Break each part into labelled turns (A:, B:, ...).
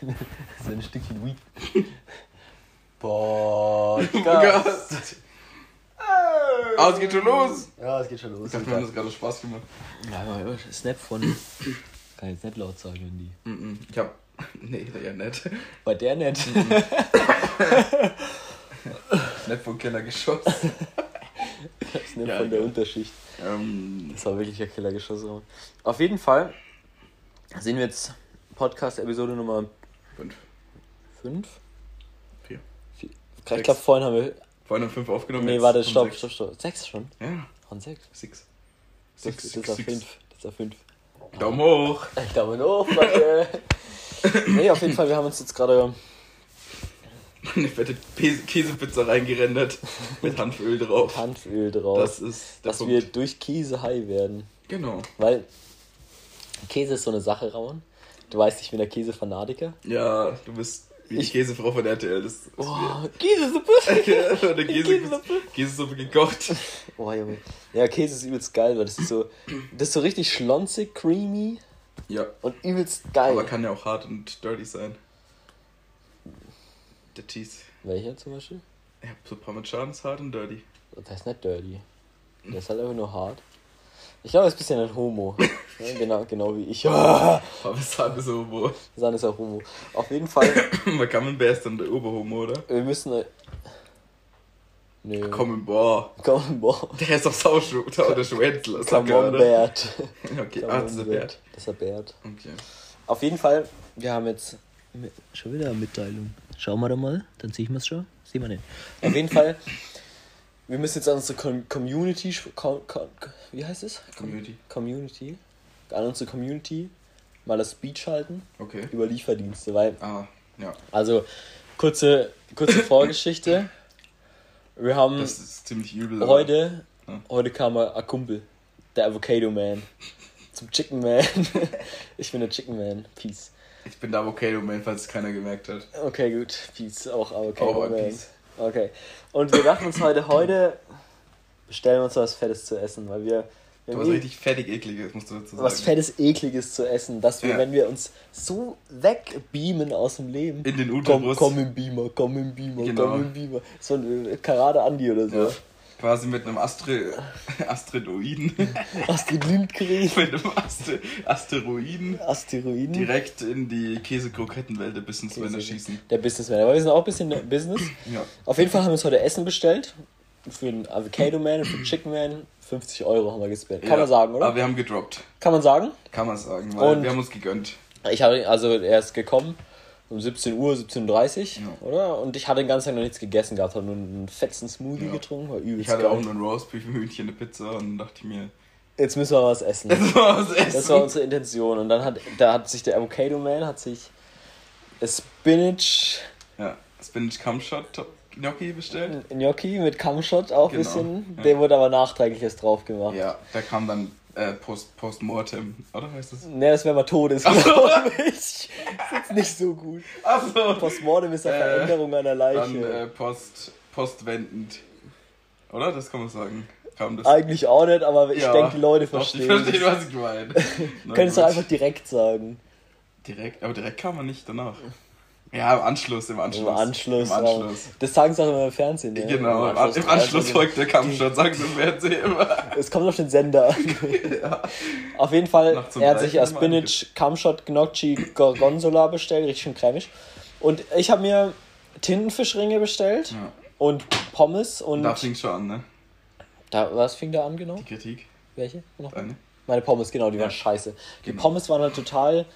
A: so ein Stückchen Weed. Podcast.
B: Ah, es geht schon los.
A: Ja, es geht schon los.
B: Ich dachte, wir haben das gerade Spaß gemacht.
A: Ja, aber Snap von. Kann ich jetzt nicht laut sagen, Andy.
B: Mhm. Ich hab. Nee, ja nett.
A: Bei der nicht.
B: Nett von Kellergeschoss.
A: Snap
B: Ja,
A: von der
B: ja.
A: Unterschicht.
B: ähm,
A: Das war wirklich ein Killergeschoss. Auf jeden Fall sind wir jetzt Podcast-Episode Nummer
B: fünf.
A: 5.
B: Vier.
A: Ich
B: Sechs.
A: glaube, vorhin haben wir.
B: Vorhin haben fünf aufgenommen.
A: Nee, warte, stopp,
B: sechs.
A: stopp, stopp. 6 schon?
B: Ja,
A: Von 6.
B: six.
A: Das,
B: Six,
A: das
B: six,
A: auf
B: six.
A: 5. Das auf 5.
B: Daumen hoch.
A: Daumen hoch, Leute. nee, auf jeden Fall, wir haben uns jetzt gerade.
B: Eine fette Käse- Käsepizza reingerendert. Mit Hanföl drauf.
A: Hanföl drauf.
B: Das ist
A: dass
B: Punkt.
A: wir durch Käse high werden.
B: Genau.
A: Weil Käse ist so eine Sache, Rauen. Du weißt, ich bin der Käsefanatiker.
B: Ja, du bist wie die
A: Ich-
B: Käsefrau von RTL. Das ist
A: Oh, Käsesuppe!
B: Der Käse,
A: Käsesuppe.
B: Käsesuppe gekocht.
A: Oh, Junge. Ja, Käse ist übelst geil, weil das ist so. Das ist so richtig schlonzig, creamy
B: Ja,
A: und übelst geil.
B: aber kann ja auch hart und dirty sein. Der Cheese.
A: Welcher zum Beispiel?
B: Ja, so Parmesan ist hart und dirty.
A: Der ist nicht dirty. Der ist halt einfach nur hart. Ich glaube, er ist ein bisschen ein Homo. Ja, genau, genau wie ich. Ah,
B: Parmesan ist Homo.
A: San ist auch Homo. Auf jeden Fall,
B: Man Camembert ist dann der Oberhomo, oder?
A: wir müssen. Nö.
B: Komm, boah. Der ist doch Sauschuh oder Schwänzler. sag
A: Come
B: ja,
A: on,
B: oder?
A: Bert.
B: Okay, ah, das ist der Bert.
A: Das ist der Bert.
B: Okay.
A: Auf jeden Fall, wir haben jetzt. Schon wieder eine Mitteilung. Schauen wir da mal, dann sehen wir es schon. Sehen wir nicht. Auf jeden Fall, wir müssen jetzt an unsere Com Community. sch- Com Com wie heißt es?
B: Community.
A: Community. An unsere Community mal das Speech halten
B: Okay.
A: über Lieferdienste, weil.
B: Ah, ja.
A: Also, kurze, kurze Vorgeschichte. Wir haben
B: Das ist ziemlich übel.
A: heute.
B: Ja.
A: Heute kam ein Kumpel, der Avocado Man. Zum Chicken Man. ich bin der Chicken Man. Peace.
B: Ich bin der Avocado Man, falls es keiner gemerkt hat.
A: Okay, gut. Peace. Auch Avocado
B: ein
A: Man.
B: Peace.
A: Okay. Und wir dachten uns heute, heute bestellen wir uns was Fettes zu essen, weil wir. wir
B: Du was
A: eh
B: richtig fettig ekliges, musst du dazu sagen.
A: was Fettes, Ekliges zu essen, dass wir,
B: Ja.
A: wenn wir uns so wegbeamen aus dem Leben.
B: In den
A: komm,
B: Uterus.
A: komm im Beamer, komm im Beamer,
B: Genau.
A: komm im Beamer. So ein Karate Andi oder so.
B: Ja. Quasi mit einem Astre Asteroiden.
A: Astrid Lindgren.
B: mit einem Aste Asteroiden
A: Asteroiden.
B: direkt in die Käsekrokettenwelt der Businessmänner
A: Käse-
B: schießen.
A: Der Businessman. Aber wir sind auch ein bisschen Business.
B: Ja.
A: Auf jeden Fall haben wir uns heute Essen bestellt. Für den Avocado Man und für den Chicken Man. 50 Euro haben wir gespendet. Kann
B: ja.
A: man sagen, oder?
B: Aber wir haben gedroppt.
A: Kann man sagen?
B: Kann man sagen, weil
A: Und-
B: wir haben uns gegönnt.
A: Ich habe, also er ist gekommen um 17 Uhr, 17.30 Uhr,
B: Ja.
A: oder? Und ich hatte den ganzen Tag noch nichts gegessen gehabt, habe nur einen fetzen Smoothie
B: Ja.
A: getrunken, war übelst
B: Ich hatte
A: geil.
B: auch nur ein Roastbeef, ein Hühnchen, eine Pizza und dachte ich mir,
A: Jetzt müssen wir was essen.
B: das war was essen.
A: Das war unsere Intention. Und dann hat, da hat sich der Avocado Man, hat sich Spinach
B: ja, Spinach Cumshot Gnocchi bestellt.
A: Gnocchi mit Kamshot auch ein
B: Genau,
A: bisschen.
B: ja.
A: Der wurde aber nachträglich erst drauf gemacht.
B: Ja, da kam dann äh, Post, Postmortem, oder heißt das?
A: Ne, das wäre mal Todes, glaube ich. Ist jetzt nicht so gut.
B: Achso.
A: Postmortem ist eine
B: Äh,
A: Veränderung einer Leiche.
B: Dann äh, Post, postwendend. Oder? Das kann man sagen. Das.
A: Eigentlich auch nicht, aber ich
B: Ja,
A: denke, die Leute
B: Doch,
A: verstehen.
B: Ich verstehe, was ich meine.
A: Doch
B: gut.
A: einfach direkt sagen.
B: Direkt, aber direkt kam man nicht danach. Ja, im Anschluss, im Anschluss.
A: Im Anschluss.
B: Im Anschluss.
A: Das sagen sie auch immer im Fernsehen. Ne?
B: Genau, im Anschluss, im Anschluss folgt der Kampfshot, sagen sie im Fernsehen immer.
A: Es kommt auf den Sender.
B: Ja.
A: Auf jeden Fall, er hat sich
B: immer
A: Spinach Kamshot Gnocchi Gorgonzola bestellt, richtig schön cremig. Und ich habe mir Tintenfischringe bestellt
B: Ja.
A: und Pommes und.
B: Da fing schon an, ne?
A: Da, was fing da an genau?
B: Die Kritik.
A: Welche? Noch?
B: Deine.
A: Meine Pommes, genau, die
B: Ja.
A: waren scheiße. Die
B: Genau.
A: Pommes waren halt total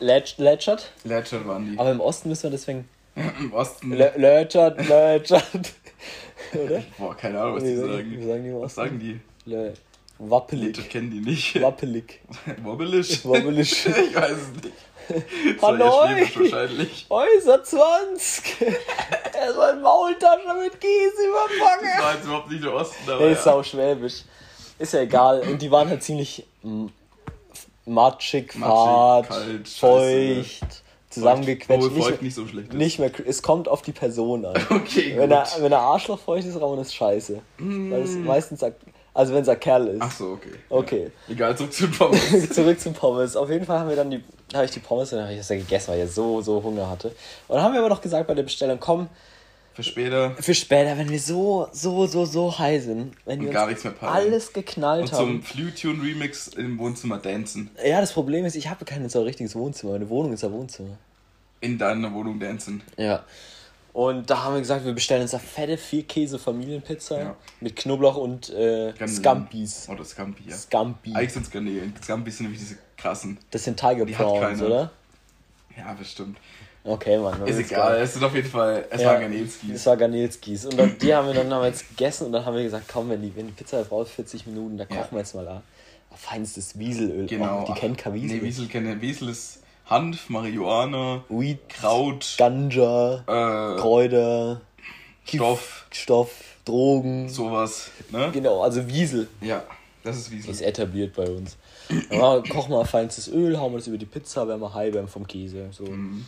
A: lätsch- lätschert,
B: Ledger waren die.
A: aber im Osten müssen wir deswegen.
B: Im Osten.
A: Lä- Lätschert, lätschert. Oder?
B: Boah, keine Ahnung, was die
A: sagen,
B: sagen.
A: die
B: Was sagen die? Ledger
A: Wappelig.
B: kennen die nicht.
A: Wappelig.
B: Wobbelisch.
A: Wobbelig.
B: Ich weiß es nicht. Das wahrscheinlich.
A: Häuser 20. er soll Maultasche mit Käse
B: Das
A: überpacken.
B: war jetzt überhaupt nicht der Osten, aber
A: Der ist
B: ja.
A: sau schwäbisch. Ist ja egal. Und die waren halt ziemlich matschig, fad,
B: kalt,
A: feucht, zusammengequetscht.
B: Obwohl
A: Nicht,
B: feucht
A: mehr-
B: nicht so schlecht ist.
A: nicht mehr, es kommt auf die Person an.
B: Okay,
A: Wenn
B: gut.
A: er, wenn er Arschloch feucht ist, Ramon ist scheiße. Weil es
B: Mm.
A: meistens Also wenn es ein Kerl ist.
B: Ach so, okay.
A: Okay.
B: Ja. Egal, zurück zu Pommes.
A: Zurück zum Pommes. Auf jeden Fall haben wir dann die, habe ich die Pommes und dann habe ich das ja gegessen, weil ich ja so, so Hunger hatte. Und dann haben wir aber noch gesagt bei der Bestellung, komm,
B: Für später.
A: für später, wenn wir so, so, so, so high sind, wenn wir
B: Und gar nichts mehr peilen.
A: alles geknallt
B: Und zum
A: haben.
B: Flutune-Remix im Wohnzimmer dancen.
A: Ja, das Problem ist, ich habe kein so richtiges Wohnzimmer. Meine Wohnung ist ein Wohnzimmer.
B: In deiner Wohnung dancen.
A: Ja. Und da haben wir gesagt, wir bestellen uns eine fette Vier-Käse-Familienpizza
B: Ja.
A: mit Knoblauch und äh. Scampis.
B: Oder Scampi, ja.
A: Scampi.
B: Eigentlich sind. Scampi sind nämlich diese krassen.
A: Das sind Tiger Prawns, oder?
B: Ja, bestimmt.
A: Okay, Mann.
B: Ist egal, es sind auf jeden Fall. Es
A: Ja,
B: waren Garnelskis.
A: Das war Garnelskis. Und dann, die haben wir dann jetzt gegessen und dann haben wir gesagt, komm, wenn die, wenn die Pizza braucht 40 Minuten, da
B: Ja.
A: kochen wir jetzt mal da. Feinstes Wieselöl.
B: Genau.
A: Oh, die kennt kein Wiesel.
B: Nee, Wiesel kenne Wiesel ist Hanf, Marihuana,
A: Weed,
B: Kraut,
A: Ganja,
B: äh,
A: Kräuter,
B: Stoff,
A: Stoff, Drogen.
B: sowas. Ne?
A: Genau, also Wiesel.
B: Ja, das ist Wiesel.
A: Ist etabliert bei uns. Wir- kochen wir feinstes Öl, hauen wir das über die Pizza, werden wir high werden vom Käse. So.
B: Mhm.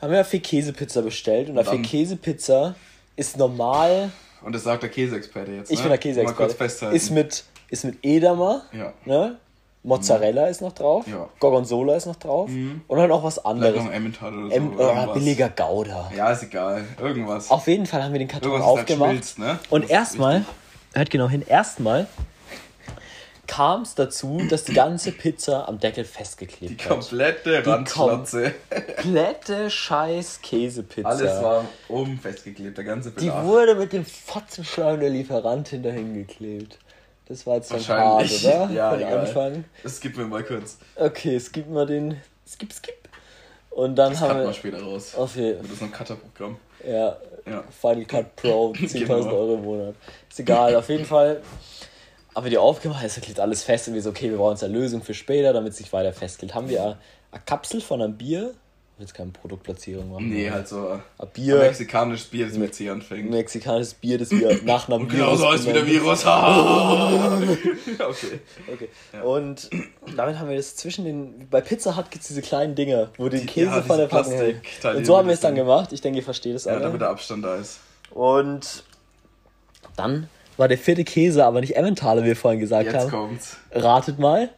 A: Haben wir vier Käsepizza bestellt und eine vier Käsepizza ist normal.
B: Und das sagt der Käseexperte jetzt.
A: Ich
B: ne?
A: bin der
B: Mal kurz
A: Käseexperte.
B: festhalten.
A: Ist mit, ist mit Edamer,
B: ja.
A: ne? Mozzarella ist noch drauf,
B: Ja.
A: Gorgonzola ist noch drauf
B: Mhm.
A: und dann auch was anderes.
B: Emmental oder so.
A: Em
B: irgendwas.
A: billiger Gouda.
B: Ja, ist egal. Irgendwas.
A: Auf jeden Fall haben wir den Karton
B: Irgendwas,
A: aufgemacht.
B: schmilzt, ne?
A: Und erstmal, hört genau hin, erstmal kam es dazu, dass die ganze Pizza am Deckel
B: Die
A: festgeklebt hat.
B: komplette Randschlotze.
A: Komplette scheiß Käsepizza.
B: Alles war oben festgeklebt, der ganze
A: Die
B: Bedarf.
A: wurde mit dem Fotzenschleim der Lieferantin dahin geklebt. Das war jetzt dann hart, oder?
B: Ja,
A: Von
B: egal.
A: Anfang.
B: Das gibt mir mal kurz.
A: Okay, es gibt mal den. Skip, skip. Und dann
B: Das
A: haben
B: wir
A: wir.
B: später raus.
A: Okay,
B: Das ist ein Cutter-Programm.
A: ja,
B: Ja.
A: Final Cut Pro, 10.000
B: Genau.
A: Euro im Monat. Ist egal, auf jeden Fall. Aber die aufgemacht, es klebt alles fest und wir so, okay, wir brauchen jetzt eine Lösung für später, damit es sich weiter festklebt. Haben wir eine, eine Kapsel von einem Bier? Ich will jetzt keine Produktplatzierung machen.
B: Nee, halt so ein
A: Ein Bier,
B: mexikanisches Bier, das mit C anfängt.
A: mexikanisches Bier, das wir nach einem
B: Und genauso heißt wie der Virus. okay.
A: Okay.
B: Ja.
A: Und damit haben wir das zwischen den. Bei Pizza Hut gibt es diese kleinen Dinger, wo den Käse
B: ja,
A: von der Packung.
B: Plastikteile,
A: Und so haben wir es dann gemacht. Ich denke, ihr versteht es
B: Ja,
A: alle.
B: damit der Abstand da ist.
A: Und dann war der vierte Käse, aber nicht Emmentaler, wie wir vorhin gesagt
B: Jetzt
A: haben.
B: kommt's.
A: Ratet mal.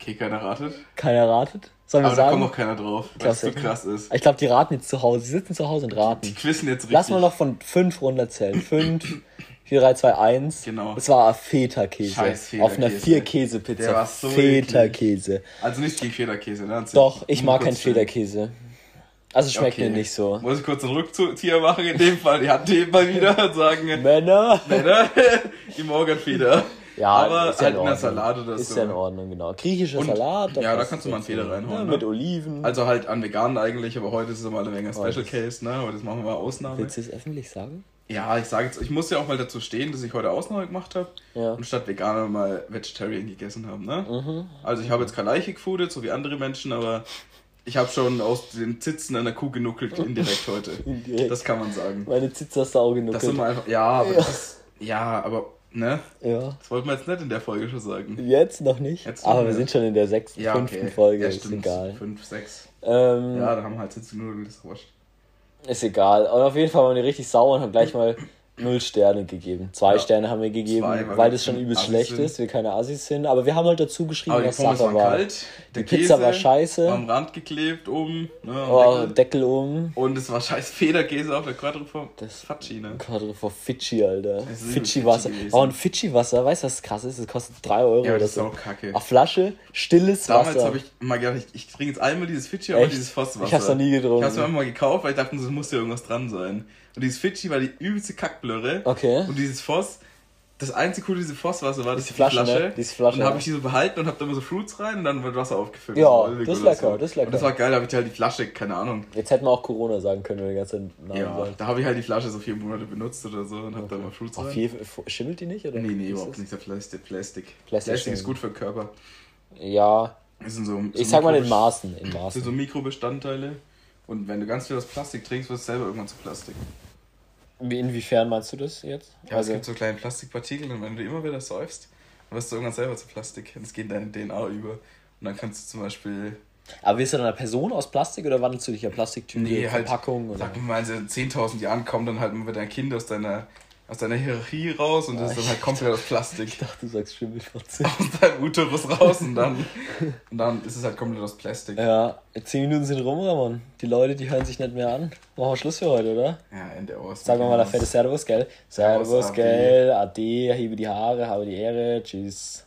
B: Okay, keiner ratet.
A: Keiner ratet. Sollen wir
B: Aber da kommt noch keiner drauf, weil es so krass ist.
A: Ich glaube, die raten jetzt zu Hause. Sie sitzen zu Hause und
B: Die
A: raten.
B: quizzen jetzt richtig.
A: Lass mal noch von 5 runterzählen. 5, 4, 3, 2, 1.
B: Genau.
A: Das war Feta-Käse.
B: Scheiß
A: Auf einer
B: Feta-Käse.
A: Vier-Käse-Pizza.
B: Der war so
A: Feta-Käse.
B: Also nicht gegen Federkäse, ne?
A: Doch, ich
B: Nur
A: mag keinen. Federkäse. Also schmeckt
B: Okay.
A: mir nicht so.
B: Muss ich kurz einen Rückzieher machen in dem Fall? Die Hand heben mal wieder und sagen,
A: Männer?
B: Männer, die Morgenfeder.
A: Ja,
B: aber
A: ist ja
B: halt
A: in
B: der. Salate oder
A: Ist
B: so.
A: ja in Ordnung, genau. Griechischer
B: Und-
A: Salat.
B: ja, da kannst du mal einen. Feder reinhauen,
A: Ja,
B: ne?
A: Mit Oliven.
B: Also halt an veganen eigentlich, aber heute ist es mal eine Menge Special
A: ist-
B: Case, ne? Heute machen wir mal Ausnahme.
A: Willst du es öffentlich sagen?
B: Ja, ich sage jetzt, ich muss ja auch mal dazu stehen, dass ich heute Ausnahme gemacht habe
A: Ja.
B: und statt Veganer mal Vegetarian gegessen habe, ne?
A: Mhm.
B: Also ich habe jetzt kein Leiche gefoodet, so wie andere Menschen, aber ich habe schon aus den Zitzen einer Kuh genuckelt indirekt heute.
A: Indirekt.
B: Das kann man sagen.
A: Meine Zitze hast du auch
B: Das
A: genuckelt.
B: sind wir einfach, ja, aber
A: Ja.
B: das ist, ja, aber, ne?
A: ja.
B: Das wollten wir jetzt nicht in der Folge schon sagen.
A: Jetzt noch nicht.
B: Jetzt
A: aber wir
B: nicht.
A: sind schon in der sechsten,
B: Ja,
A: fünften
B: okay.
A: Folge.
B: ja,
A: ist egal.
B: Fünf, sechs.
A: Ähm,
B: Ja, da haben wir halt Zitzennudeln, das ist wurscht.
A: Ist egal. Und auf jeden Fall waren wir richtig sauer und haben gleich mal null Sterne gegeben. Zwei
B: Ja.
A: Sterne haben wir gegeben,
B: Zwei, weil
A: das schon übelst schlecht
B: sind.
A: ist, wir keine Assis sind. Aber wir haben halt dazu geschrieben, was Sache war.
B: kalt, der
A: Die Pizza
B: Käse
A: war scheiße.
B: am Rand geklebt oben, ne,
A: Oh,
B: Deckel.
A: Deckel um.
B: Und es war scheiß Federkäse auf der Quadriform.
A: Das-
B: Fatschi, ne?
A: Quadro vor Fidschi, Alter. Fidschi-Wasser.
B: Fidschi.
A: Oh, ein Fidschi-Wasser, weißt du, was krass ist? Das kostet 3 Euro
B: Ja,
A: oder
B: das ist
A: so.
B: auch kacke.
A: Eine Flasche, stilles
B: Damals
A: Wasser.
B: habe ich mal gedacht, ich, ich trinke jetzt einmal dieses Fidschi, aber dieses Fosswasser.
A: Ich hab's noch nie getrunken.
B: Ich hab's mir einfach mal gekauft, weil ich dachte, es muss ja irgendwas dran sein. Und dieses Fidschi war die übelste Kackblöre.
A: Okay.
B: Und dieses Foss, das einzige coole diese Fosswasser war, das
A: Diese Flasche, ne? Diese Flasche,
B: Und dann habe ich die so behalten und hab da immer so Fruits rein und dann wird Wasser aufgefüllt.
A: Ja,
B: So Olvig
A: das ist lecker, das ist lecker.
B: Und das war geil, da habe ich halt die Flasche, keine Ahnung.
A: Jetzt hätten wir auch Corona sagen können, wenn wir die ganze Namen
B: Ja,
A: sagen.
B: da habe ich halt die Flasche so vier Monate benutzt oder so und hab da mal Fruits
A: Auf
B: rein.
A: jeden Fall- Schimmelt die nicht? Oder?
B: Nee, nee, überhaupt
A: das-
B: nicht. Der Plastik. Plastik.
A: Plastik
B: Plastik ist gut für den Körper.
A: Ja,
B: Das sind so, so
A: ich sag mal in Maßen. In
B: Das sind
A: Maßen.
B: so Mikrobestandteile. Und wenn du ganz viel aus Plastik trinkst, wirst du selber irgendwann zu Plastik.
A: Wie, inwiefern meinst du das jetzt?
B: Ja,
A: also,
B: es gibt so kleine Plastikpartikel und wenn du immer wieder säufst, dann wirst du irgendwann selber zu Plastik. Und es geht in deine DNA über. Und dann kannst du zum Beispiel,
A: aber bist du dann eine Person aus Plastik oder wandelst du dich ja Plastiktüte,
B: Nee, halt-
A: Verpackung? Oder?
B: sag mal, in 10.000 Jahren kommt dann halt mal wieder ein Kind aus deiner aus deiner Hierarchie raus und das ist dann halt komplett aus Plastik.
A: Ich dachte, du sagst Schimmelfotze.
B: Aus deinem Uterus raus und dann, und dann ist es halt komplett aus Plastik.
A: Ja, zehn Minuten sind rum, Ramon. Die Leute, die hören sich nicht mehr an. Machen wir Schluss für heute, oder?
B: Ja, Ende aus.
A: Sagen wir mal der fette Servus, gell? Servus,
B: Servus,
A: gell? Ade, hebe die Haare, habe die Ehre, tschüss.